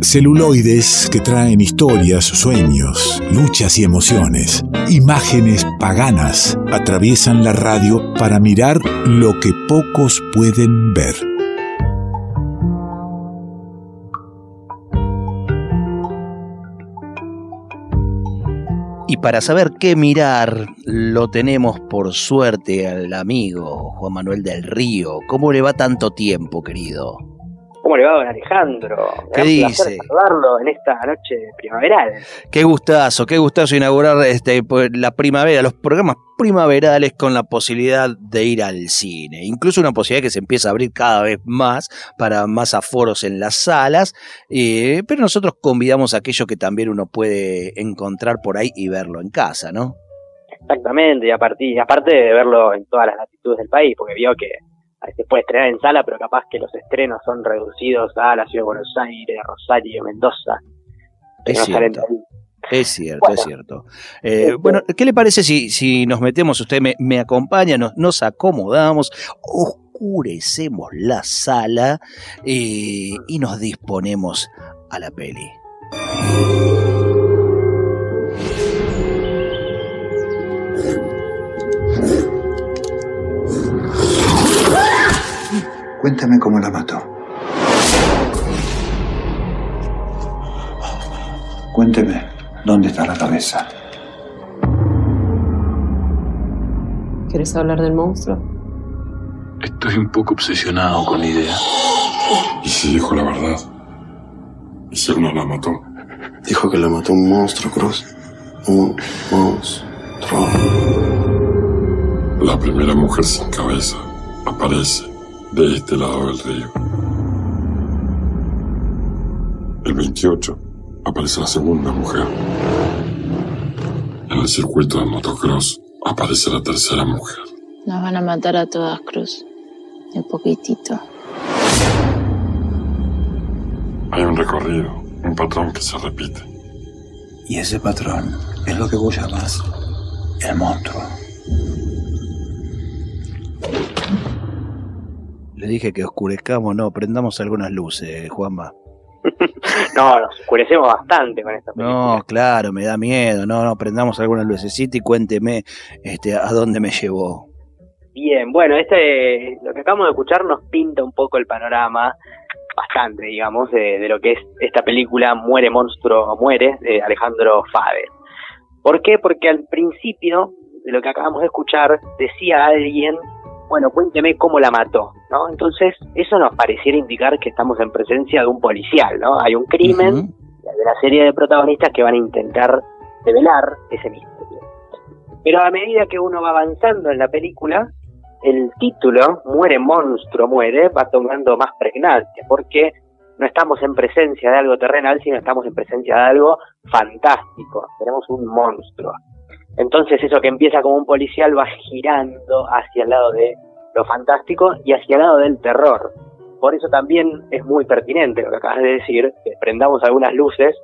Celuloides que traen historias, sueños, luchas y emociones. Imágenes paganas atraviesan la radio para mirar lo que pocos pueden ver. Y para saber qué mirar, lo tenemos por suerte al amigo Juan Manuel del Río. ¿Cómo le va tanto tiempo, querido? ¿Cómo le va, don Alejandro? ¿Qué dice? saludarlo en esta noche primaveral. Qué gustazo, qué gustazo inaugurar este, pues, la primavera, los programas primaverales con la posibilidad de ir al cine. Incluso una posibilidad que se empieza a abrir cada vez más para más aforos en las salas. Eh, pero nosotros convidamos a aquello que también uno puede encontrar por ahí y verlo en casa, ¿no? Exactamente, y, a partir, aparte de verlo en todas las latitudes del país, porque vio que se puede estrenar en sala, pero capaz que los estrenos son reducidos a la ciudad de Buenos Aires, Rosario, Mendoza. Es cierto. Es cierto, es cierto. Eh, este bueno, ¿qué le parece si, si nos metemos, usted me, acompaña, nos, nos, acomodamos, oscurecemos la sala eh, y nos disponemos a la peli? Cuéntame cómo la mató. Cuénteme dónde está la cabeza. ¿Quieres hablar del monstruo? Estoy un poco obsesionado con la idea. ¿Y si dijo la verdad? ¿Y si él no la mató? Dijo que la mató un monstruo, Cruz. Un monstruo. La primera mujer sin cabeza aparece de este lado del río. El 28 aparece la segunda mujer. En el circuito de motocross aparece la tercera mujer. Nos van a matar a todas, Cruz. De poquitito. Hay un recorrido, un patrón que se repite. Y ese patrón es lo que vos llamas el monstruo. Le dije que oscurezcamos, no, prendamos algunas luces, Juanma. no, nos oscurecemos bastante con esta película. No, claro, me da miedo. No, no, prendamos algunas luces. y cuénteme este, a dónde me llevó. Bien, bueno, este, lo que acabamos de escuchar nos pinta un poco el panorama, bastante, digamos, de, de lo que es esta película Muere Monstruo Muere, de Alejandro Fade. ¿Por qué? Porque al principio de lo que acabamos de escuchar decía alguien bueno, cuénteme cómo la mató, ¿no? Entonces, eso nos pareciera indicar que estamos en presencia de un policial, ¿no? Hay un crimen de la serie de protagonistas que van a intentar develar ese misterio. Pero a medida que uno va avanzando en la película, el título, Muere monstruo, muere, va tomando más pregnancia, porque no estamos en presencia de algo terrenal, sino estamos en presencia de algo fantástico. Tenemos un monstruo. Entonces eso que empieza como un policial va girando hacia el lado de lo fantástico y hacia el lado del terror. Por eso también es muy pertinente lo que acabas de decir, que prendamos algunas luces,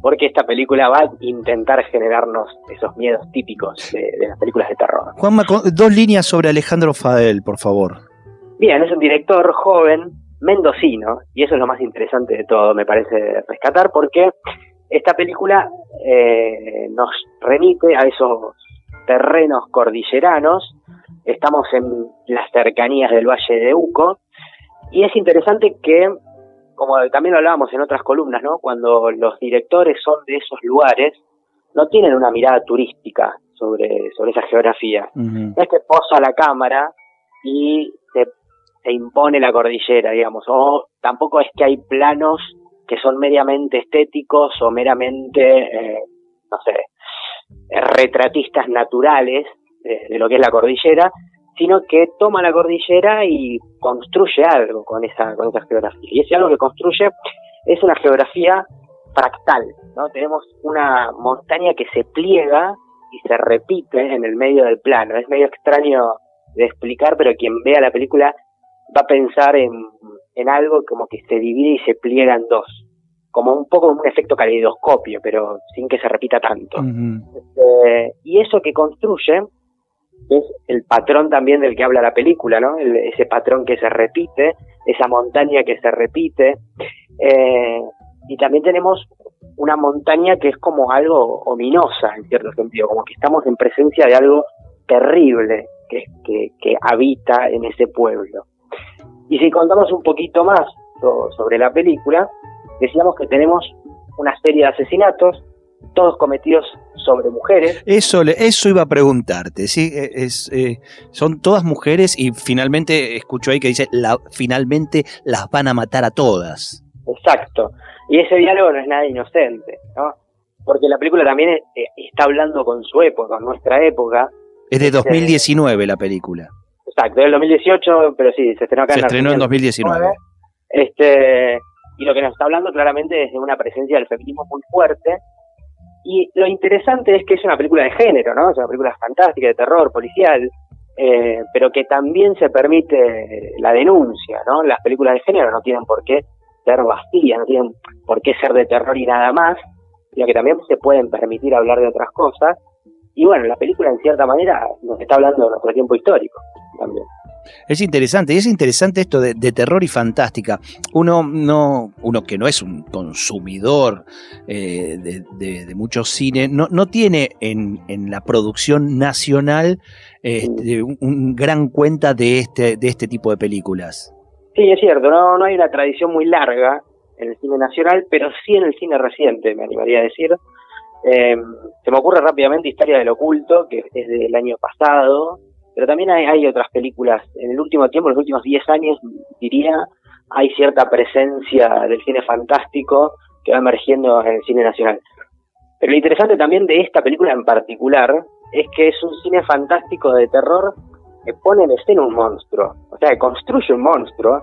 porque esta película va a intentar generarnos esos miedos típicos de, las películas de terror. Juanma, dos líneas sobre Alejandro Fadel, por favor. Bien, es un director joven, mendocino, y eso es lo más interesante de todo, me parece rescatar, porque esta película eh, nos remite a esos terrenos cordilleranos, estamos en las cercanías del Valle de Uco, y es interesante que, como también lo hablábamos en otras columnas, ¿no? cuando los directores son de esos lugares, no tienen una mirada turística sobre, sobre esa geografía. No es que posa la cámara y se, se impone la cordillera, digamos, o tampoco es que hay planos que son meramente estéticos o meramente, eh, no sé, retratistas naturales de, lo que es la cordillera, sino que toma la cordillera y construye algo con esa, con esa geografía. Y ese algo que construye es una geografía fractal, ¿no? Tenemos una montaña que se pliega y se repite en el medio del plano. Es medio extraño de explicar, pero quien vea la película va a pensar en en algo como que se divide y se pliega en dos, como un poco un efecto caleidoscopio, pero sin que se repita tanto. Este, y eso que construye es el patrón también del que habla la película, ¿no? ese patrón que se repite, esa montaña que se repite, eh, y también tenemos una montaña que es como algo ominosa en cierto sentido, como que estamos en presencia de algo terrible que, que, habita en ese pueblo. Y si contamos un poquito más so- sobre la película, decíamos que tenemos una serie de asesinatos, todos cometidos sobre mujeres, Eso, eso iba a preguntarte, ¿sí? Eh, Es, eh, son todas mujeres y finalmente escucho ahí que dice, la, finalmente las van a matar a todas. exacto. Y ese diálogo no es nada inocente, ¿no? Porque la película también eh, está hablando con su época, con nuestra época. Es de Este- 2019 la película. Exacto, del 2018, pero sí, se estrenó acá Se en estrenó en Argentina 2019. Este, y lo que nos está hablando claramente es de una presencia del feminismo muy fuerte. Y lo interesante es que es una película de género, ¿no? Es una película fantástica, de terror, policial, eh, pero que también se permite la denuncia, ¿no? Las películas de género no tienen por qué ser vacías, no tienen por qué ser de terror y nada más, sino que también se pueden permitir hablar de otras cosas. Y bueno, la película en cierta manera nos está hablando de nuestro tiempo histórico también. Es interesante, y es interesante esto de, terror y fantástica. Uno no, uno que no es un consumidor eh, de, de- de cine, no, no tiene en, en la producción nacional este, un, gran cuenta de este, de este tipo de películas. Sí, es cierto, no, no hay una tradición muy larga en el cine nacional, pero sí en el cine reciente, me animaría a decir. Eh, se me ocurre rápidamente Historia del Oculto, que es del año pasado, pero también hay, otras películas. En el último tiempo, en los últimos 10 años, diría, hay cierta presencia del cine fantástico que va emergiendo en el cine nacional. Pero lo interesante también de esta película en particular es que es un cine fantástico de terror que pone en escena un monstruo, o sea, que construye un monstruo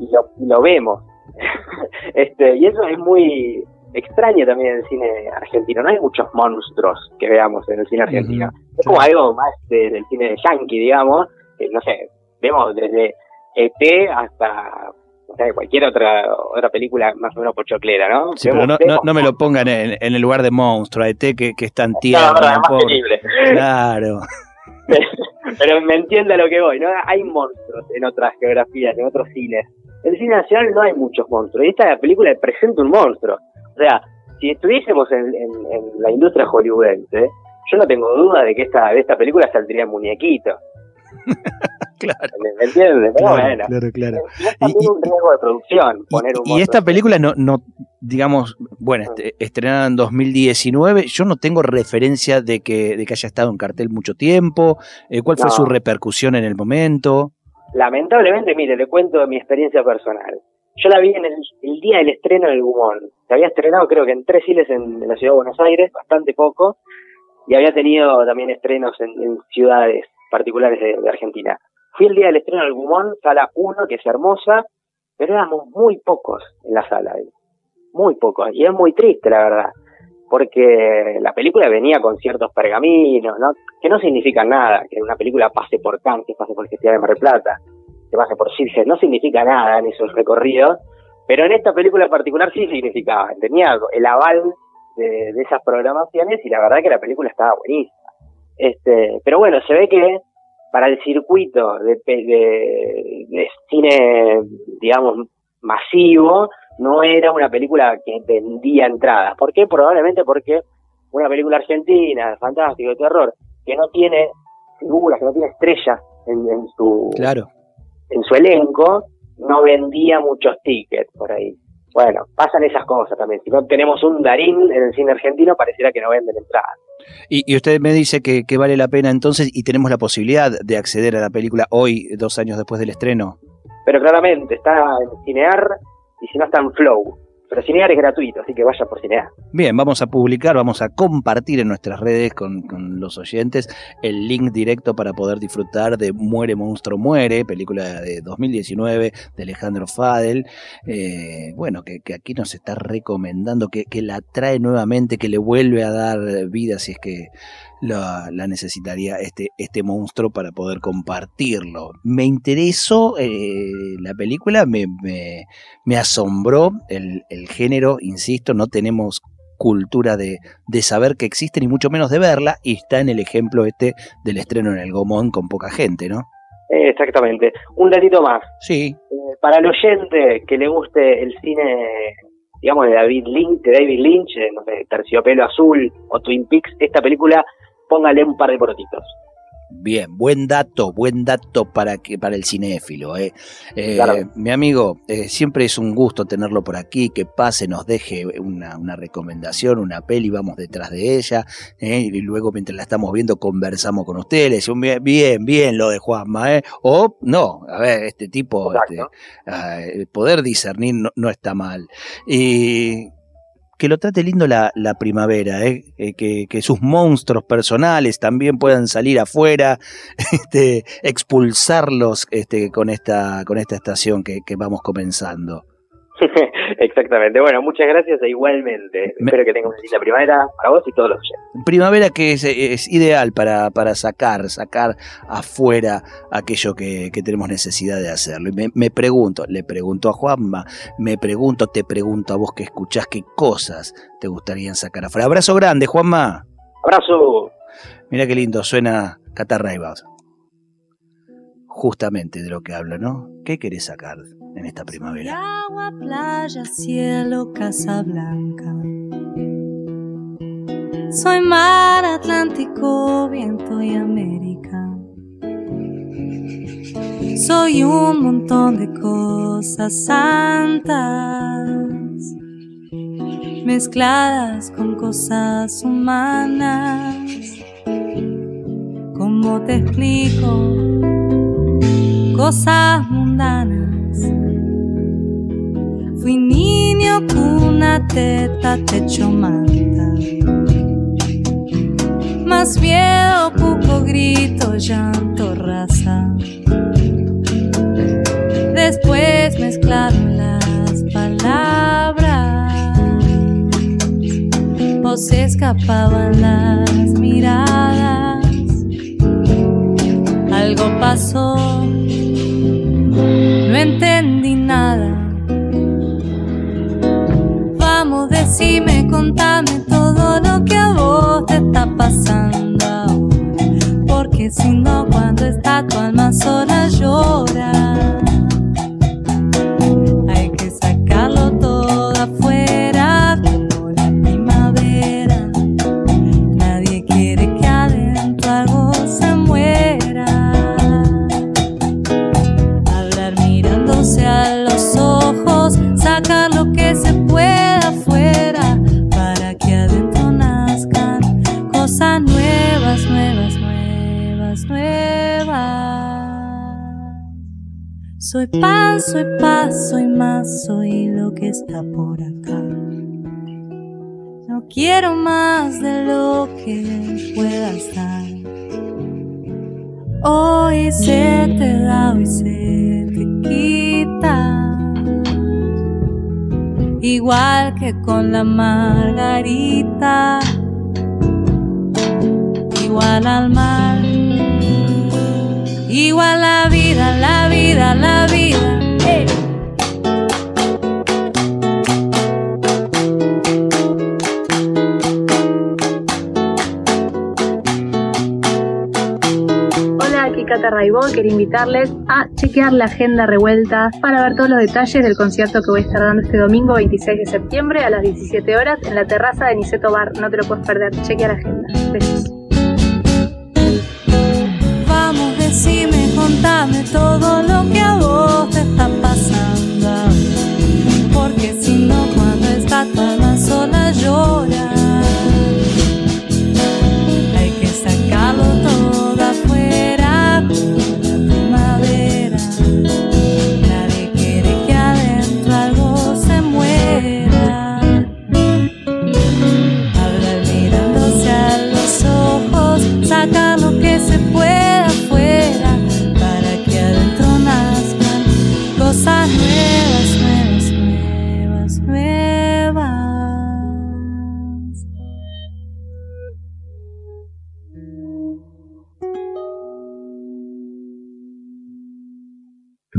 y lo, y lo vemos. este, y eso es muy extraño también en el cine argentino. No hay muchos monstruos que veamos en el cine argentino. Es como algo más de- del cine de yankee, digamos. que, no sé, vemos desde ET hasta o sea, cualquier otra otra película más o menos pochoclera, ¿no? Sí, pero no, no, no me lo pongan en, en el lugar de monstruo, ET, que, que es tan No, tierno. Claro. Pero me entiende lo que voy, ¿no? Hay monstruos en otras geografías, en otros cines. En el cine nacional no hay muchos monstruos. Y esta película presenta un monstruo. O sea, si estuviésemos en, en- en la industria hollywoodense, yo no tengo duda de que esta, de esta película saldría muñequito. Claro. ¿Me, entiendes? Pero Claro, bueno. claro, claro. Y es también un riesgo de producción poner un Y esta película no, no digamos, bueno, este- estrenada en 2019, yo no tengo referencia de que, de que haya estado en cartel mucho tiempo. Eh, ¿Cuál fue No. su repercusión en el momento? Lamentablemente, mire, le cuento mi experiencia personal. Yo la vi en el, día del estreno del Gumón. Se había estrenado creo que en tres cines en, la ciudad de Buenos Aires, bastante poco, y había tenido también estrenos en, ciudades particulares de, Argentina. Fui el día del estreno del Gumón, sala 1, que es hermosa, pero éramos muy pocos en la sala, ahí. muy pocos, y es muy triste la verdad, porque la película venía con ciertos pergaminos, ¿no? que no significan nada, que una película pase por Cannes, pase por el Festival de Mar del Plata, que pase por Sitges, no significa nada en esos recorridos, pero en esta película en particular sí significaba, tenía el aval de, esas programaciones y la verdad que la película estaba buenísima. Este, pero bueno, se ve que para el circuito de, de, de cine, digamos, masivo, no era una película que vendía entradas. ¿Por qué? Probablemente porque una película argentina, fantástica, de terror, que no tiene figuras, que no tiene estrellas en, en su Claro. En su elenco, no vendía muchos tickets por ahí. Bueno, pasan esas cosas también. Si no tenemos un Darín en el cine argentino, pareciera que no venden entradas. Y, y usted me dice que, que vale la pena entonces y tenemos la posibilidad de acceder a la película hoy, dos años después del estreno. Pero claramente está en Cinear y si no está en Flow. Pero Cinear es gratuito, así que vaya por Cinear. Bien, vamos a publicar, vamos a compartir en nuestras redes con, los oyentes el link directo para poder disfrutar de Muere Monstruo Muere, película de 2019 de Alejandro Fadel. Eh, bueno, que, que aquí nos está recomendando, que, que la trae nuevamente, que le vuelve a dar vida si es que la, la necesitaría este, este monstruo para poder compartirlo. Me interesó eh, la película, me, me, me asombró el, el género, insisto, no tenemos cultura de, de saber que existe, ni mucho menos de verla, y está en el ejemplo este del estreno en el Gomón con poca gente, ¿no? Exactamente. Un datito más. Sí. Eh, para el oyente que le guste el cine, digamos, de David Lynch, de David Lynch, eh, no sé, Terciopelo Azul o Twin Peaks, esta película, póngale un par de porotitos. Bien, buen dato, buen dato para que para el cinéfilo. Eh. Eh, Claro. Mi amigo, eh, siempre es un gusto tenerlo por aquí, que pase, nos deje una, una recomendación, una peli, vamos detrás de ella, eh, y luego mientras la estamos viendo conversamos con ustedes, bien, bien, bien lo de Juanma, eh. o no, a ver, este tipo, este, ah, poder discernir no, no está mal. Y que lo trate lindo la, la primavera, ¿eh? Eh, que, que sus monstruos personales también puedan salir afuera, este, expulsarlos este, con, esta, con esta estación que, que vamos comenzando. Exactamente. Bueno, muchas gracias e igualmente. Me- Espero que tengas una linda primavera para vos y todos los oyentes. Primavera que es, es ideal para, para sacar, sacar afuera aquello que, que tenemos necesidad de hacerlo. Y me, me pregunto, le pregunto a Juanma, me pregunto, te pregunto a vos que escuchás qué cosas te gustarían sacar afuera. Abrazo grande, Juanma. Abrazo. Mira qué lindo suena Catarraibas. Justamente de lo que hablo, ¿no? ¿Qué querés sacar en esta primavera? Agua, playa, cielo, casa blanca. Soy mar, Atlántico, viento y América. Soy un montón de cosas santas, mezcladas con cosas humanas. ¿Cómo te explico? Cosas mundanas. Fui niño, cuna, teta, techo, manta. Más miedo, cuco, grito, llanto, raza. Después mezclaron las palabras. O se escapaban las miradas. Algo pasó, entendí nada. Vamos, decime, contame todo lo que a vos te está pasando. Porque si no, cuando está tu alma sola llora. Soy pan, soy paz, soy más, soy lo que está por acá. No quiero más de lo que puedas dar. Hoy se te da, hoy se te quita. Igual que con la margarita. Igual al mar. Igual la vida, la Hola, aquí Cata Raibó. Quería invitarles a chequear la agenda revuelta para ver todos los detalles del concierto que voy a estar dando este domingo 26 de septiembre a las 17 horas en la terraza de Niceto Bar. No te lo puedes perder. Chequea la agenda. Besos.